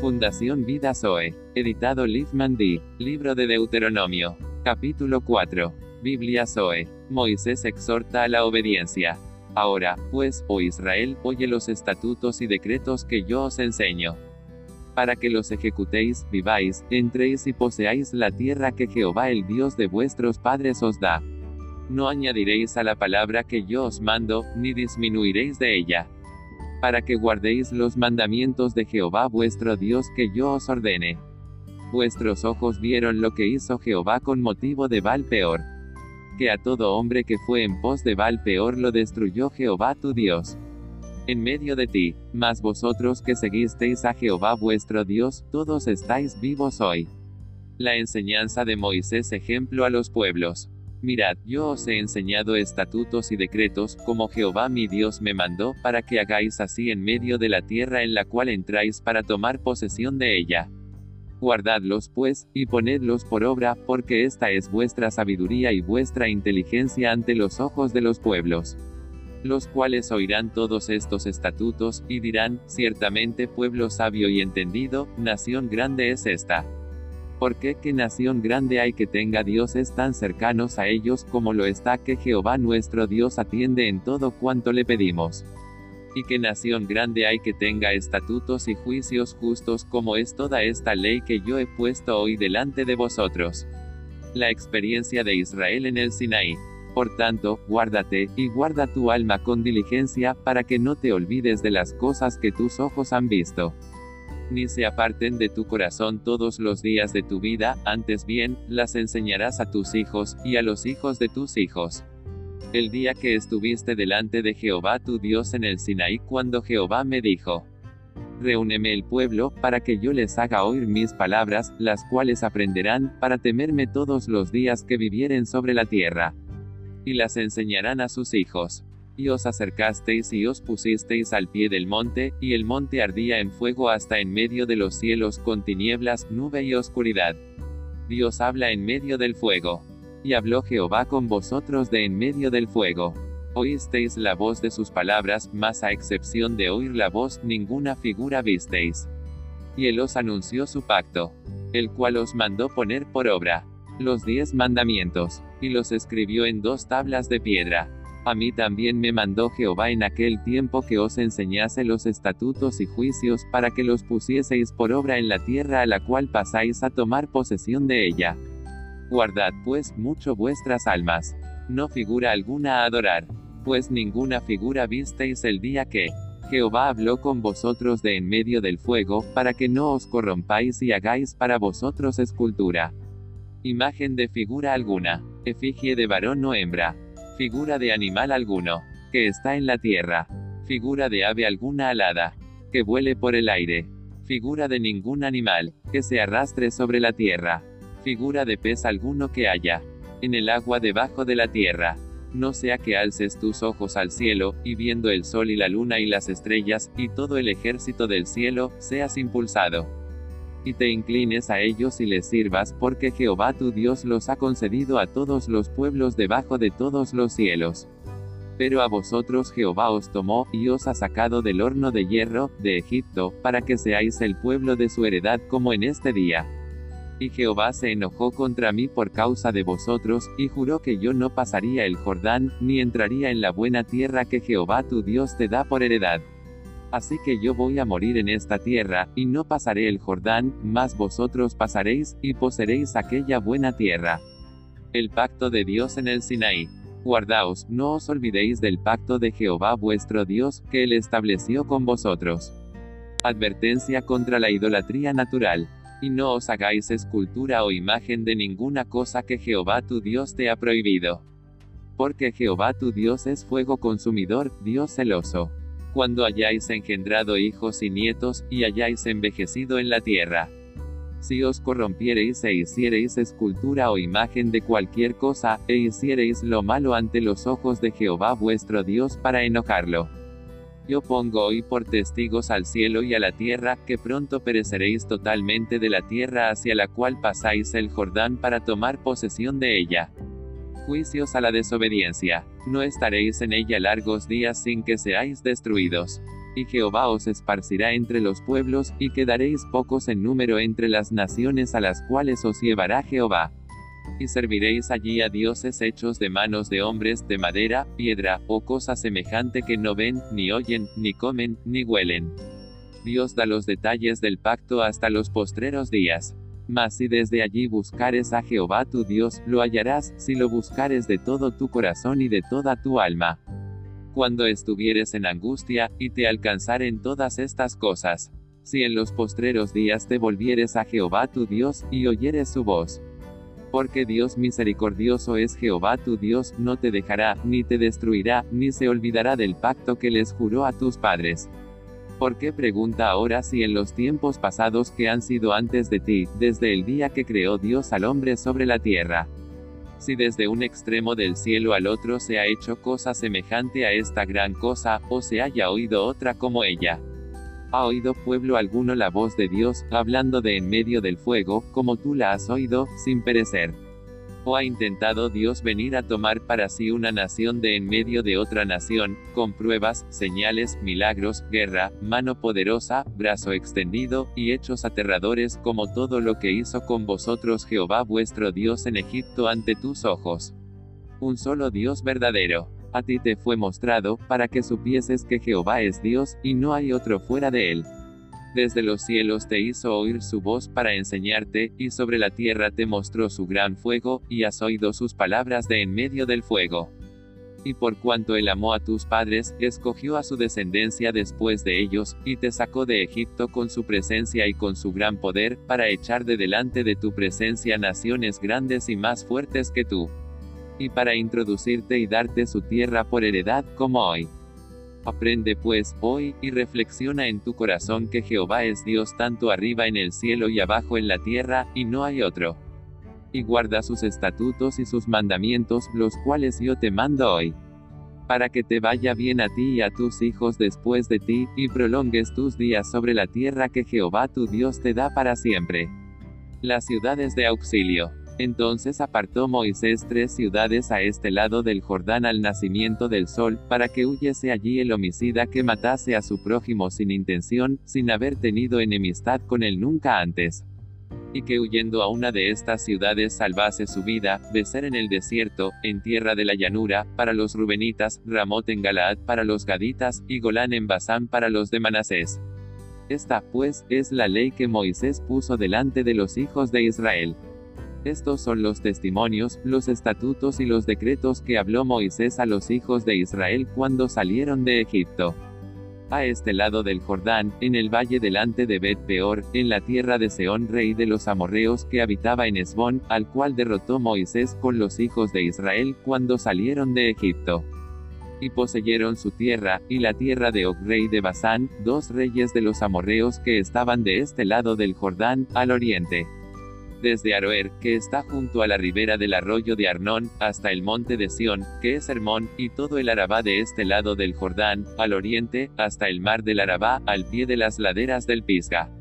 Fundación Vida Zoe. Editado Liefman D. Libro de Deuteronomio. Capítulo 4. Biblia Zoe. Moisés exhorta a la obediencia. Ahora, pues, oh Israel, oye los estatutos y decretos que yo os enseño. Para que los ejecutéis, viváis, entréis y poseáis la tierra que Jehová el Dios de vuestros padres os da. No añadiréis a la palabra que yo os mando, ni disminuiréis de ella. Para que guardéis los mandamientos de Jehová vuestro Dios que yo os ordene. Vuestros ojos vieron lo que hizo Jehová con motivo de Baal peor. Que a todo hombre que fue en pos de Baal peor lo destruyó Jehová tu Dios. En medio de ti, mas vosotros que seguisteis a Jehová vuestro Dios, todos estáis vivos hoy. La enseñanza de Moisés ejemplo a los pueblos. Mirad, yo os he enseñado estatutos y decretos, como Jehová mi Dios me mandó, para que hagáis así en medio de la tierra en la cual entráis para tomar posesión de ella. Guardadlos pues, y ponedlos por obra, porque esta es vuestra sabiduría y vuestra inteligencia ante los ojos de los pueblos. Los cuales oirán todos estos estatutos, y dirán, ciertamente pueblo sabio y entendido, nación grande es esta. ¿Por qué qué nación grande hay que tenga dioses tan cercanos a ellos como lo está que Jehová nuestro Dios atiende en todo cuanto le pedimos? Y qué nación grande hay que tenga estatutos y juicios justos como es toda esta ley que yo he puesto hoy delante de vosotros. La experiencia de Israel en el Sinaí. Por tanto, guárdate, y guarda tu alma con diligencia, para que no te olvides de las cosas que tus ojos han visto ni se aparten de tu corazón todos los días de tu vida, antes bien, las enseñarás a tus hijos, y a los hijos de tus hijos. El día que estuviste delante de Jehová tu Dios en el Sinaí, cuando Jehová me dijo, Reúneme el pueblo, para que yo les haga oír mis palabras, las cuales aprenderán, para temerme todos los días que vivieren sobre la tierra. Y las enseñarán a sus hijos y os acercasteis y os pusisteis al pie del monte, y el monte ardía en fuego hasta en medio de los cielos con tinieblas, nube y oscuridad. Dios habla en medio del fuego. Y habló Jehová con vosotros de en medio del fuego. Oísteis la voz de sus palabras, mas a excepción de oír la voz, ninguna figura visteis. Y él os anunció su pacto, el cual os mandó poner por obra los diez mandamientos, y los escribió en dos tablas de piedra a mí también me mandó Jehová en aquel tiempo que os enseñase los estatutos y juicios para que los pusieseis por obra en la tierra a la cual pasáis a tomar posesión de ella. Guardad pues mucho vuestras almas. No figura alguna a adorar. Pues ninguna figura visteis el día que Jehová habló con vosotros de en medio del fuego, para que no os corrompáis y hagáis para vosotros escultura. Imagen de figura alguna. Efigie de varón o hembra Figura de animal alguno. Que está en la tierra. Figura de ave alguna alada. Que vuele por el aire. Figura de ningún animal. Que se arrastre sobre la tierra. Figura de pez alguno que haya. En el agua debajo de la tierra. No sea que alces tus ojos al cielo, y viendo el sol y la luna y las estrellas, y todo el ejército del cielo, seas impulsado y te inclines a ellos y les sirvas, porque Jehová tu Dios los ha concedido a todos los pueblos debajo de todos los cielos. Pero a vosotros Jehová os tomó, y os ha sacado del horno de hierro, de Egipto, para que seáis el pueblo de su heredad como en este día. Y Jehová se enojó contra mí por causa de vosotros, y juró que yo no pasaría el Jordán, ni entraría en la buena tierra que Jehová tu Dios te da por heredad. Así que yo voy a morir en esta tierra, y no pasaré el Jordán, mas vosotros pasaréis, y poseeréis aquella buena tierra. El pacto de Dios en el Sinaí. Guardaos, no os olvidéis del pacto de Jehová vuestro Dios, que él estableció con vosotros. Advertencia contra la idolatría natural. Y no os hagáis escultura o imagen de ninguna cosa que Jehová tu Dios te ha prohibido. Porque Jehová tu Dios es fuego consumidor, Dios celoso cuando hayáis engendrado hijos y nietos, y hayáis envejecido en la tierra. Si os corrompiereis e hiciereis escultura o imagen de cualquier cosa, e hiciereis lo malo ante los ojos de Jehová vuestro Dios para enojarlo. Yo pongo hoy por testigos al cielo y a la tierra, que pronto pereceréis totalmente de la tierra hacia la cual pasáis el Jordán para tomar posesión de ella juicios a la desobediencia. No estaréis en ella largos días sin que seáis destruidos. Y Jehová os esparcirá entre los pueblos, y quedaréis pocos en número entre las naciones a las cuales os llevará Jehová. Y serviréis allí a dioses hechos de manos de hombres, de madera, piedra, o cosa semejante que no ven, ni oyen, ni comen, ni huelen. Dios da los detalles del pacto hasta los postreros días. Mas si desde allí buscares a Jehová tu Dios, lo hallarás, si lo buscares de todo tu corazón y de toda tu alma. Cuando estuvieres en angustia, y te alcanzaren todas estas cosas. Si en los postreros días te volvieres a Jehová tu Dios, y oyeres su voz. Porque Dios misericordioso es Jehová tu Dios, no te dejará, ni te destruirá, ni se olvidará del pacto que les juró a tus padres. ¿Por qué pregunta ahora si en los tiempos pasados que han sido antes de ti, desde el día que creó Dios al hombre sobre la tierra? Si desde un extremo del cielo al otro se ha hecho cosa semejante a esta gran cosa, o se haya oído otra como ella. ¿Ha oído pueblo alguno la voz de Dios, hablando de en medio del fuego, como tú la has oído, sin perecer? ¿O ha intentado Dios venir a tomar para sí una nación de en medio de otra nación, con pruebas, señales, milagros, guerra, mano poderosa, brazo extendido, y hechos aterradores como todo lo que hizo con vosotros Jehová vuestro Dios en Egipto ante tus ojos? Un solo Dios verdadero. A ti te fue mostrado, para que supieses que Jehová es Dios, y no hay otro fuera de él. Desde los cielos te hizo oír su voz para enseñarte, y sobre la tierra te mostró su gran fuego, y has oído sus palabras de en medio del fuego. Y por cuanto él amó a tus padres, escogió a su descendencia después de ellos, y te sacó de Egipto con su presencia y con su gran poder, para echar de delante de tu presencia naciones grandes y más fuertes que tú. Y para introducirte y darte su tierra por heredad, como hoy. Aprende pues, hoy, y reflexiona en tu corazón que Jehová es Dios tanto arriba en el cielo y abajo en la tierra, y no hay otro. Y guarda sus estatutos y sus mandamientos, los cuales yo te mando hoy. Para que te vaya bien a ti y a tus hijos después de ti, y prolongues tus días sobre la tierra que Jehová tu Dios te da para siempre. Las ciudades de auxilio. Entonces apartó Moisés tres ciudades a este lado del Jordán al nacimiento del sol, para que huyese allí el homicida que matase a su prójimo sin intención, sin haber tenido enemistad con él nunca antes. Y que huyendo a una de estas ciudades salvase su vida, Becer en el desierto, en tierra de la llanura, para los rubenitas, Ramot en Galaad para los gaditas, y Golán en Basán para los de Manasés. Esta, pues, es la ley que Moisés puso delante de los hijos de Israel. Estos son los testimonios, los estatutos y los decretos que habló Moisés a los hijos de Israel cuando salieron de Egipto. A este lado del Jordán, en el valle delante de Bet Peor, en la tierra de Seón rey de los amorreos que habitaba en Esbón, al cual derrotó Moisés con los hijos de Israel cuando salieron de Egipto. Y poseyeron su tierra, y la tierra de Og rey de Basán, dos reyes de los amorreos que estaban de este lado del Jordán, al oriente desde Aroer, que está junto a la ribera del arroyo de Arnón, hasta el monte de Sión, que es Hermón, y todo el Arabá de este lado del Jordán, al oriente, hasta el mar del Arabá, al pie de las laderas del Pisga.